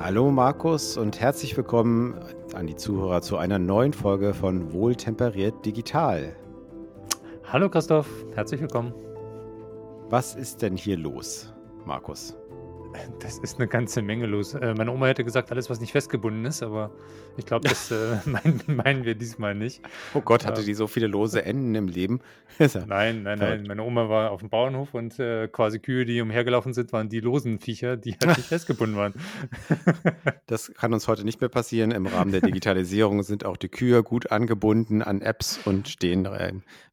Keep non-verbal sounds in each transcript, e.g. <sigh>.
Hallo Markus und herzlich willkommen an die Zuhörer zu einer neuen Folge von Wohltemperiert Digital. Hallo Christoph, herzlich willkommen. Was ist denn hier los, Markus? Das ist eine ganze Menge los. Äh, meine Oma hätte gesagt, alles, was nicht festgebunden ist, aber ich glaube, das äh, <laughs> <laughs> meinen, meinen, wir diesmal nicht. Oh Gott, hatte die so viele lose Enden im Leben? <laughs> nein, nein, nein. Meine Oma war auf dem Bauernhof und äh, quasi Kühe, die umhergelaufen sind, waren die losen Viecher, die halt nicht festgebunden waren. das kann uns heute nicht mehr passieren. Im Rahmen der Digitalisierung sind auch die Kühe gut angebunden an Apps und stehen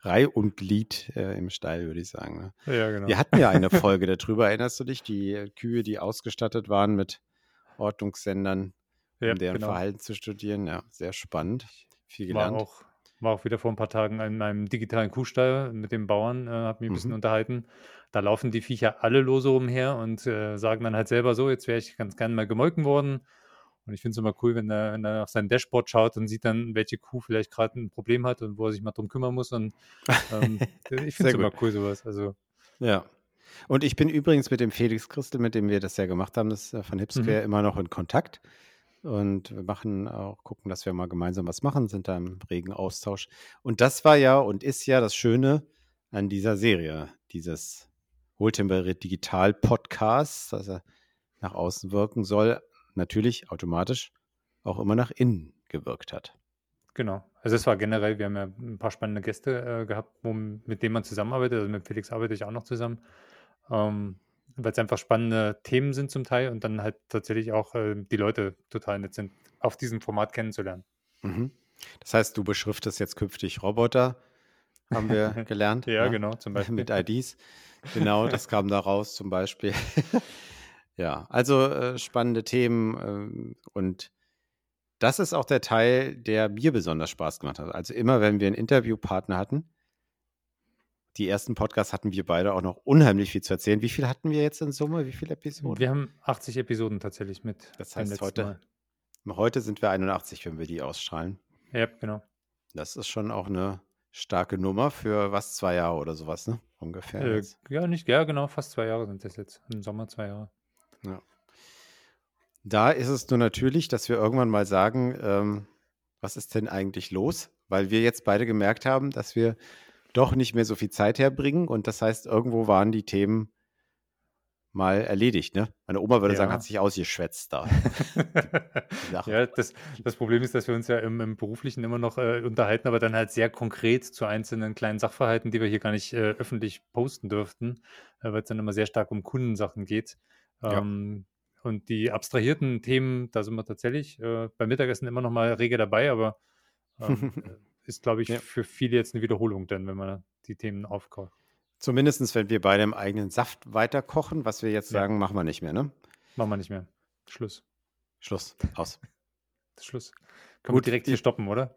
Reih und Glied im Stall, würde ich sagen. Ne? Ja, genau. Wir hatten ja eine Folge darüber, erinnerst du dich? Die Kühe, die ausgestattet waren mit Ortungssendern, um ja, deren genau. Verhalten zu studieren. Ja, sehr spannend. Viel gelernt. War auch, war auch wieder vor ein paar Tagen in meinem digitalen Kuhstall mit dem Bauern, äh, habe mich ein bisschen mhm. unterhalten. Da laufen die Viecher alle lose umher und äh, sagen dann halt selber so, jetzt wäre ich ganz gerne mal gemolken worden. Und ich finde es immer cool, wenn er, wenn er auf sein Dashboard schaut und sieht dann, welche Kuh vielleicht gerade ein Problem hat und wo er sich mal drum kümmern muss. Und ähm, <laughs> ich finde es immer cool, sowas. Also, ja, und ich bin übrigens mit dem Felix Christel, mit dem wir das ja gemacht haben, das von Hipsquare, mhm. immer noch in Kontakt. Und wir machen auch, gucken, dass wir mal gemeinsam was machen, sind da im regen Austausch. Und das war ja und ist ja das Schöne an dieser Serie, dieses Wohltemperiert Digital Podcast, dass er nach außen wirken soll, natürlich automatisch auch immer nach innen gewirkt hat. Genau. Also es war generell, wir haben ja ein paar spannende Gäste äh, gehabt, wo, mit denen man zusammenarbeitet. Also mit Felix arbeite ich auch noch zusammen ähm, weil es einfach spannende Themen sind zum Teil und dann halt tatsächlich auch äh, die Leute total nett sind, auf diesem Format kennenzulernen. Mhm. Das heißt, du beschriftest jetzt künftig Roboter, haben wir <laughs> gelernt. ja, ja, genau, zum Beispiel. Mit IDs. Genau, das <laughs> kam da raus zum Beispiel. <laughs> ja, also äh, spannende Themen äh, und das ist auch der Teil, der mir besonders Spaß gemacht hat. Also immer, wenn wir einen Interviewpartner hatten, die ersten Podcasts hatten wir beide auch noch unheimlich viel zu erzählen. Wie viel hatten wir jetzt in Summe? Wie viele Episoden? Wir haben 80 Episoden tatsächlich mit. Das heißt, heute, heute sind wir 81, wenn wir die ausstrahlen. Ja, genau. Das ist schon auch eine starke Nummer für was, zwei Jahre oder sowas, ne? Ungefähr. Äh, ja, nicht, ja, genau, fast zwei Jahre sind das jetzt. Im Sommer zwei Jahre. Ja. Da ist es nur natürlich, dass wir irgendwann mal sagen, ähm, was ist denn eigentlich los? Weil wir jetzt beide gemerkt haben, dass wir doch nicht mehr so viel Zeit herbringen. Und das heißt, irgendwo waren die Themen mal erledigt. Ne? Meine Oma würde ja. sagen, hat sich ausgeschwätzt da. <laughs> ja, das, das Problem ist, dass wir uns ja im, im Beruflichen immer noch äh, unterhalten, aber dann halt sehr konkret zu einzelnen kleinen Sachverhalten, die wir hier gar nicht äh, öffentlich posten dürften, äh, weil es dann immer sehr stark um Kundensachen geht. Ähm, ja. Und die abstrahierten Themen, da sind wir tatsächlich äh, beim Mittagessen immer noch mal rege dabei, aber ähm, <laughs> ist, glaube ich, ja. für viele jetzt eine Wiederholung dann, wenn man die Themen aufkocht. Zumindest, wenn wir beide im eigenen Saft weiterkochen, was wir jetzt ja. sagen, machen wir nicht mehr, ne? Machen wir nicht mehr. Schluss. Schluss. Aus. <laughs> Schluss. Können Gut. wir direkt hier stoppen, oder?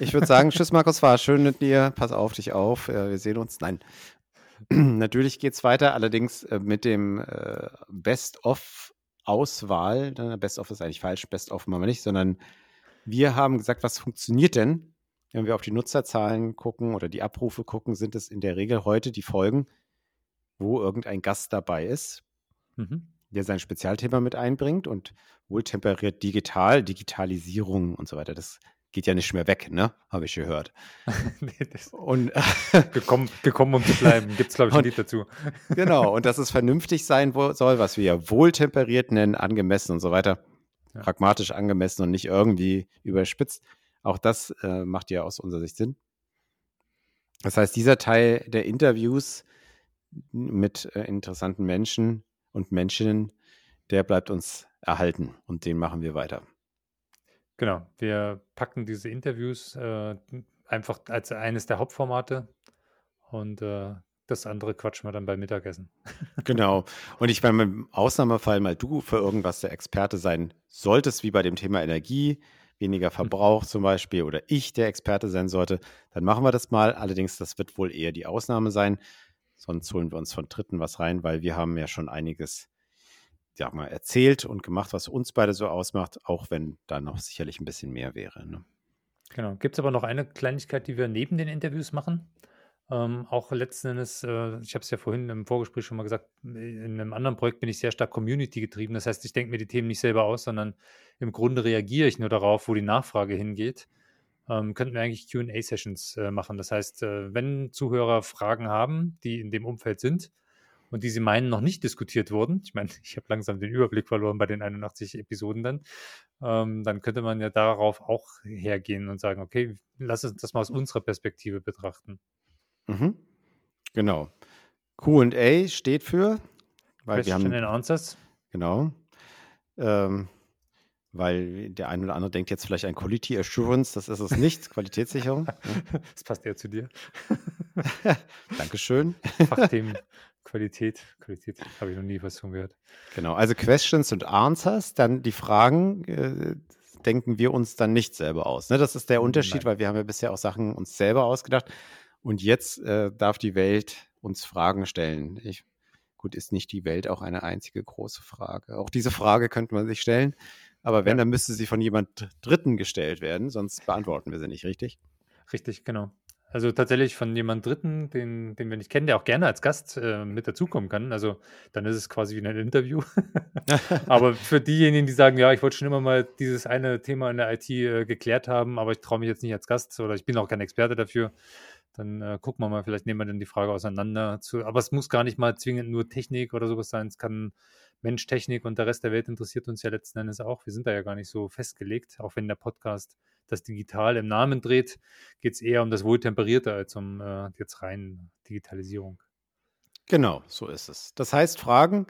Ich würde sagen, Tschüss, <laughs> Markus, war schön mit dir. Pass auf dich auf. Äh, wir sehen uns. Nein. <clears throat> Natürlich geht es weiter, allerdings äh, mit dem äh, Best-of-Auswahl. Best-of ist eigentlich falsch, Best-of machen wir nicht, sondern wir haben gesagt, was funktioniert denn wenn wir auf die Nutzerzahlen gucken oder die Abrufe gucken, sind es in der Regel heute die Folgen, wo irgendein Gast dabei ist, mhm. der sein Spezialthema mit einbringt und wohltemperiert digital, Digitalisierung und so weiter. Das geht ja nicht mehr weg, ne? Habe ich gehört. <laughs> nee, und <laughs> gekommen, gekommen, um zu bleiben. Gibt es, glaube ich, ein Lied dazu. <laughs> genau, und dass es vernünftig sein soll, was wir ja wohltemperiert nennen, angemessen und so weiter. Ja. Pragmatisch angemessen und nicht irgendwie überspitzt. Auch das äh, macht ja aus unserer Sicht Sinn. Das heißt, dieser Teil der Interviews mit äh, interessanten Menschen und Menschinnen, der bleibt uns erhalten und den machen wir weiter. Genau, wir packen diese Interviews äh, einfach als eines der Hauptformate und äh, das andere quatschen wir dann beim Mittagessen. <laughs> Genau. Und ich meine, im Ausnahmefall mal du für irgendwas der Experte sein solltest, wie bei dem Thema Energie, weniger Verbrauch zum Beispiel, oder ich der Experte sein sollte, dann machen wir das mal. Allerdings, das wird wohl eher die Ausnahme sein. Sonst holen wir uns von Dritten was rein, weil wir haben ja schon einiges ja, mal erzählt und gemacht, was uns beide so ausmacht, auch wenn da noch sicherlich ein bisschen mehr wäre. Ne? Genau. Gibt es aber noch eine Kleinigkeit, die wir neben den Interviews machen? Ähm, auch letzten Endes, äh, ich habe es ja vorhin im Vorgespräch schon mal gesagt, in einem anderen Projekt bin ich sehr stark Community getrieben. Das heißt, ich denke mir die Themen nicht selber aus, sondern im Grunde reagiere ich nur darauf, wo die Nachfrage hingeht. Ähm, könnten wir eigentlich QA-Sessions äh, machen. Das heißt, äh, wenn Zuhörer Fragen haben, die in dem Umfeld sind und die sie meinen, noch nicht diskutiert wurden, <laughs> ich meine, ich habe langsam den Überblick verloren bei den 81 Episoden dann, ähm, dann könnte man ja darauf auch hergehen und sagen, okay, lass uns das mal aus unserer Perspektive betrachten. Mhm. Genau. QA steht für, weil wir haben. and Answers. Genau. Ähm, weil der eine oder andere denkt jetzt vielleicht an Quality Assurance, das ist es nicht, <laughs> Qualitätssicherung. Das passt eher zu dir. <laughs> Dankeschön. Fachthemen, Qualität, Qualität, habe ich noch nie was von gehört. Genau, also Questions und Answers, dann die Fragen, äh, denken wir uns dann nicht selber aus. Ne? Das ist der Unterschied, Nein. weil wir haben ja bisher auch Sachen uns selber ausgedacht. Und jetzt äh, darf die Welt uns Fragen stellen. Ich, gut, ist nicht die Welt auch eine einzige große Frage? Auch diese Frage könnte man sich stellen. Aber wenn, ja. dann müsste sie von jemand Dritten gestellt werden, sonst beantworten wir sie nicht, richtig? Richtig, genau. Also tatsächlich von jemand Dritten, den, den wir nicht kennen, der auch gerne als Gast äh, mit dazukommen kann. Also dann ist es quasi wie ein Interview. <laughs> aber für diejenigen, die sagen, ja, ich wollte schon immer mal dieses eine Thema in der IT äh, geklärt haben, aber ich traue mich jetzt nicht als Gast oder ich bin auch kein Experte dafür, dann äh, gucken wir mal, vielleicht nehmen wir dann die Frage auseinander. Zu, aber es muss gar nicht mal zwingend nur Technik oder sowas sein. Es kann Mensch, Technik und der Rest der Welt interessiert uns ja letzten Endes auch. Wir sind da ja gar nicht so festgelegt, auch wenn der Podcast das Digital im Namen dreht, geht es eher um das Wohltemperierte als um äh, jetzt rein Digitalisierung. Genau, so ist es. Das heißt, Fragen,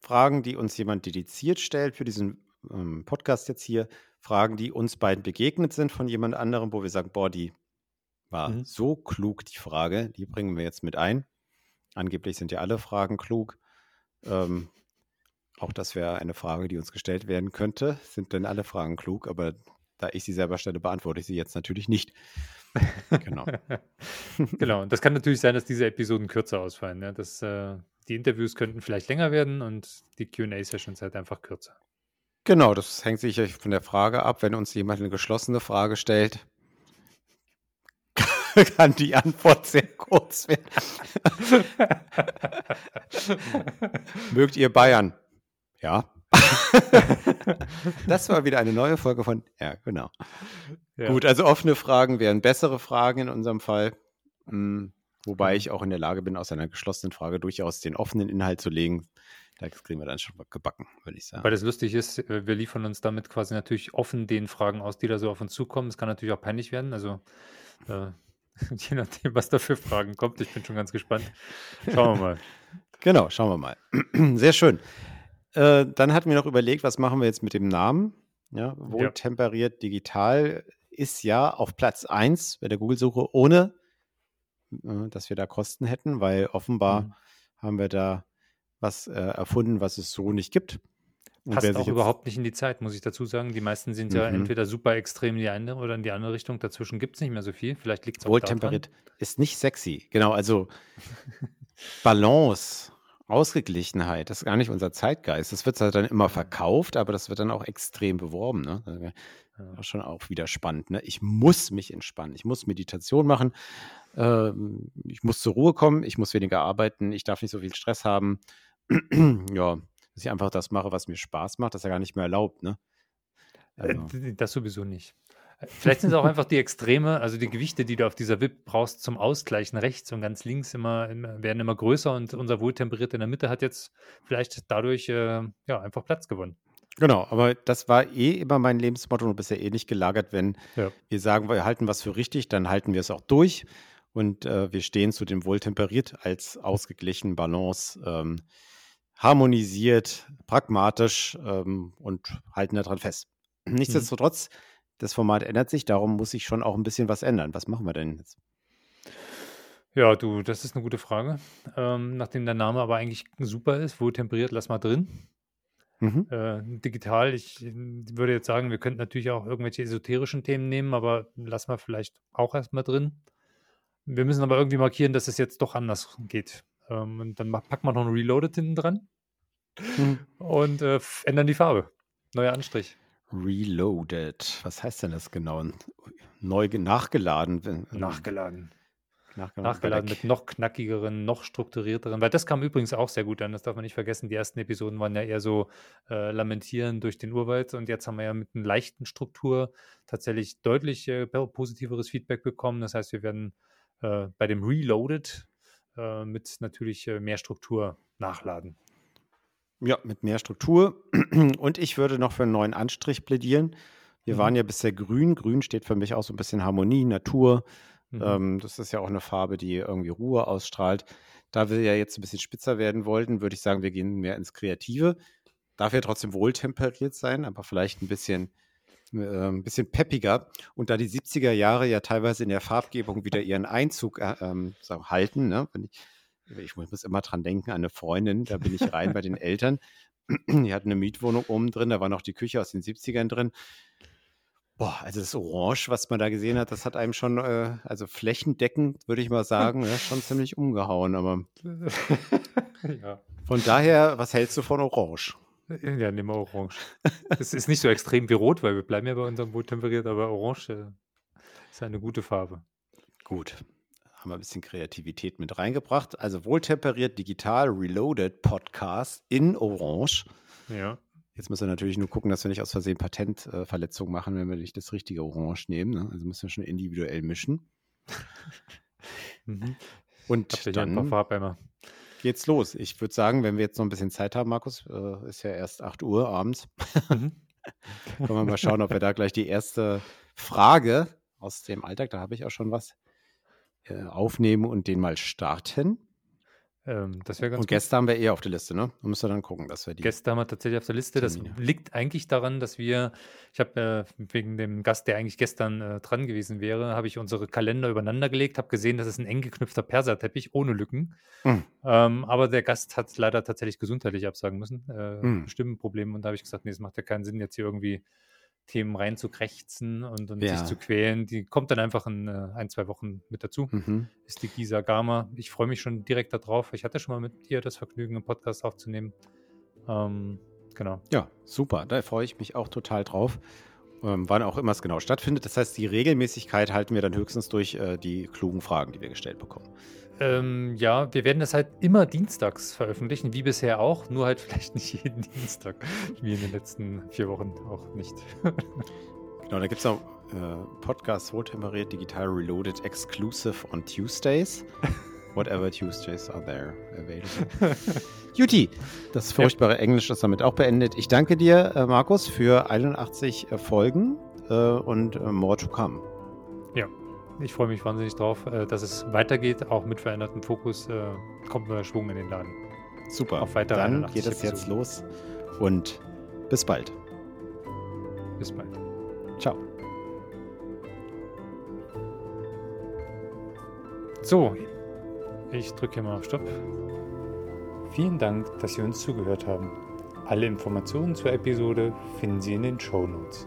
Fragen, die uns jemand dediziert stellt für diesen ähm, Podcast jetzt hier, Fragen, die uns beiden begegnet sind von jemand anderem, wo wir sagen, boah, die war mhm. so klug, die Frage. Die bringen wir jetzt mit ein. Angeblich sind ja alle Fragen klug. Ähm, auch das wäre eine Frage, die uns gestellt werden könnte. Sind denn alle Fragen klug? Aber da ich sie selber stelle, beantworte ich sie jetzt natürlich nicht. <laughs> genau. <laughs> genau. Und das kann natürlich sein, dass diese Episoden kürzer ausfallen. Ne? Das, äh, die Interviews könnten vielleicht länger werden und die QA-Sessions halt einfach kürzer. Genau, das hängt sicher von der Frage ab. Wenn uns jemand eine geschlossene Frage stellt, <laughs> kann die Antwort sehr kurz werden. <laughs> Mögt ihr Bayern? Ja. <laughs> das war wieder eine neue Folge von, ja, genau. Ja. Gut, also offene Fragen wären bessere Fragen in unserem Fall. Hm, wobei mhm. ich auch in der Lage bin, aus einer geschlossenen Frage durchaus den offenen Inhalt zu legen. Da kriegen wir dann schon gebacken, würde ich sagen. Weil das lustig ist, wir liefern uns damit quasi natürlich offen den Fragen aus, die da so auf uns zukommen. Es kann natürlich auch peinlich werden. Also äh, <laughs> Je nachdem, was da für Fragen kommt. Ich bin schon ganz gespannt. Schauen wir mal. <laughs> Genau, schauen wir mal. <clears throat> Sehr schön. Äh, dann hatten wir noch überlegt, was machen wir jetzt mit dem Namen? Ja, wohltemperiert digital ist ja auf Platz 1 bei der Google-Suche, ohne äh, dass wir da Kosten hätten, weil offenbar mhm. haben wir da was äh, erfunden, was es so nicht gibt. Passt auch überhaupt nicht in die Zeit, muss ich dazu sagen. Die meisten sind ja mhm. entweder super extrem in die eine oder in die andere Richtung. Dazwischen gibt es nicht mehr so viel. Vielleicht liegt es auch Wohltemperiert ist nicht sexy. Genau, also <laughs> Balance, Ausgeglichenheit, das ist gar nicht unser Zeitgeist. Das wird dann immer verkauft, aber das wird dann auch extrem beworben. Ne? Ja. Schon auch wieder spannend. Ne? Ich muss mich entspannen. Ich muss Meditation machen. Ähm, ich muss zur Ruhe kommen. Ich muss weniger arbeiten. Ich darf nicht so viel Stress haben. <clears throat> ja, dass ich einfach das mache, was mir Spaß macht, das ist ja gar nicht mehr erlaubt, ne? Äh, also. Das sowieso nicht. Äh, vielleicht sind es auch <laughs> einfach die Extreme, also die Gewichte, die du auf dieser WIP brauchst zum Ausgleichen. Rechts und ganz links immer, immer werden immer größer und unser wohltemperiert in der Mitte hat jetzt vielleicht dadurch äh, ja, einfach Platz gewonnen. Genau, aber das war eh immer mein Lebensmotto und bisher eh nicht gelagert. Wenn ja. wir sagen, wir halten was für richtig, dann halten wir es auch durch und äh, wir stehen zu dem wohltemperiert als ausgeglichen Balance. Ähm, harmonisiert, pragmatisch ähm, und halten daran fest. Mhm. Nichtsdestotrotz, das Format ändert sich, darum muss sich schon auch ein bisschen was ändern. Was machen wir denn jetzt? Ja, du, das ist eine gute Frage. Ähm, nachdem der Name aber eigentlich super ist, wohl temperiert, lass mal drin. Mhm. Äh, digital, ich würde jetzt sagen, wir könnten natürlich auch irgendwelche esoterischen Themen nehmen, aber lass mal vielleicht auch erstmal drin. Wir müssen aber irgendwie markieren, dass es jetzt doch anders geht. Ähm, und dann packt man noch ein Reloaded hinten dran mhm. und äh, ändern die Farbe. Neuer Anstrich. Reloaded. Was heißt denn das genau? Neu nachgeladen. Nachgeladen. Nachgeladen, nachgeladen mit noch knackigeren, noch strukturierteren, weil das kam übrigens auch sehr gut an, das darf man nicht vergessen. Die ersten Episoden waren ja eher so äh, lamentieren durch den Urwald und jetzt haben wir ja mit einer leichten Struktur tatsächlich deutlich äh, positiveres Feedback bekommen. Das heißt, wir werden äh, bei dem Reloaded äh, mit natürlich äh, mehr Struktur nachladen. Ja, mit mehr Struktur. <clears throat> Und ich würde noch für einen neuen Anstrich plädieren. Wir mhm. waren ja bisher grün. Grün steht für mich auch so ein bisschen Harmonie, Natur, Mhm. Ähm, das ist ja auch eine Farbe, die irgendwie Ruhe ausstrahlt. Da wir ja jetzt ein bisschen spitzer werden wollten, würde ich sagen, wir gehen mehr ins Kreative. Darf ja trotzdem wohltemperiert sein, aber vielleicht ein bisschen, äh, ein bisschen peppiger. Und da die 70er Jahre ja teilweise in der Farbgebung wieder ihren Einzug äh, ähm, halten, ne? ich, ich muss immer dran denken, an eine Freundin, da bin ich rein bei den Eltern. <clears throat> Die hatten eine Mietwohnung oben drin, da war noch die Küche aus den 70ern drin. Boah, also das Orange, was man da gesehen hat, das hat einem schon, äh, also flächendeckend, würde ich mal sagen, ja, schon ziemlich umgehauen. Aber <laughs> ja. von daher, was hältst du von Orange? <laughs> Ja, nehmen wir Orange. Es ist nicht so extrem wie Rot, weil wir bleiben ja bei unserem Boot temperiert, aber Orange äh, ist eine gute Farbe. Gut. Haben wir ein bisschen Kreativität mit reingebracht. Also wohltemperiert, digital, reloaded Podcast in Orange. Ja. Jetzt müssen wir natürlich nur gucken, dass wir nicht aus Versehen Patentverletzungen machen, wenn wir nicht das richtige Orange nehmen. Ne? Also müssen wir schon individuell mischen. <laughs> mhm. Und dann geht's los. Ich würde sagen, wenn wir jetzt noch ein bisschen Zeit haben, Markus, äh, ist ja erst 8 Uhr abends. Mhm. <laughs> Können wir mal schauen, ob wir da gleich die erste Frage aus dem Alltag, da habe ich auch schon was, äh, aufnehmen und den mal starten. Ähm, das wäre ganz Und Gäste haben wir eher auf der Liste, ne? Da müssen wir dann gucken, dass wir die. Gäste haben wir tatsächlich auf der Liste. Termine. Das liegt eigentlich daran, dass wir, ich habe äh, wegen dem Gast, der eigentlich gestern äh, dran gewesen wäre, habe ich unsere Kalender übereinander gelegt, habe gesehen, das ist ein eng geknüpfter Perserteppich ohne Lücken. Mhm. Ähm, aber der Gast hat leider tatsächlich gesundheitlich absagen müssen. Äh, mhm. Stimmenprobleme. Und da habe ich gesagt, nee, es macht ja keinen Sinn, jetzt hier irgendwie Themen reinzukrächzen und, und ja. sich zu quälen. Die kommt dann einfach in äh, ein, zwei Wochen mit dazu. Mhm. Ist die Gisa Gama. Ich freue mich schon direkt darauf. Ich hatte schon mal mit ihr das Vergnügen, einen Podcast aufzunehmen. Ähm, genau. Ja, super. Da freue ich mich auch total drauf. Ähm, wann auch immer es genau stattfindet. Das heißt, die Regelmäßigkeit halten wir dann höchstens durch äh, die klugen Fragen, die wir gestellt bekommen. Ähm, ja, wir werden das halt immer dienstags veröffentlichen, wie bisher auch, nur halt <laughs> vielleicht nicht jeden Dienstag, wie in den letzten vier Wochen auch nicht. <laughs> genau, da gibt es auch äh, Podcasts Wohltemperiert, Digital Reloaded, Exclusive on Tuesdays. Whatever Tuesdays are there available. <laughs> Juti, das furchtbare ja. Englisch ist damit auch beendet. Ich danke dir, äh, Markus, für 81 äh, Folgen äh, und äh, more to come. Ja, ich freue mich wahnsinnig drauf, äh, dass es weitergeht, auch mit verändertem Fokus. Äh, kommt neuer Schwung in den Laden. Super. Auf weitere Dann geht es jetzt los und bis bald. Bis bald. Ciao. So, ich drücke hier mal auf Stopp. Vielen Dank, dass Sie uns zugehört haben. Alle Informationen zur Episode finden Sie in den Show Notes.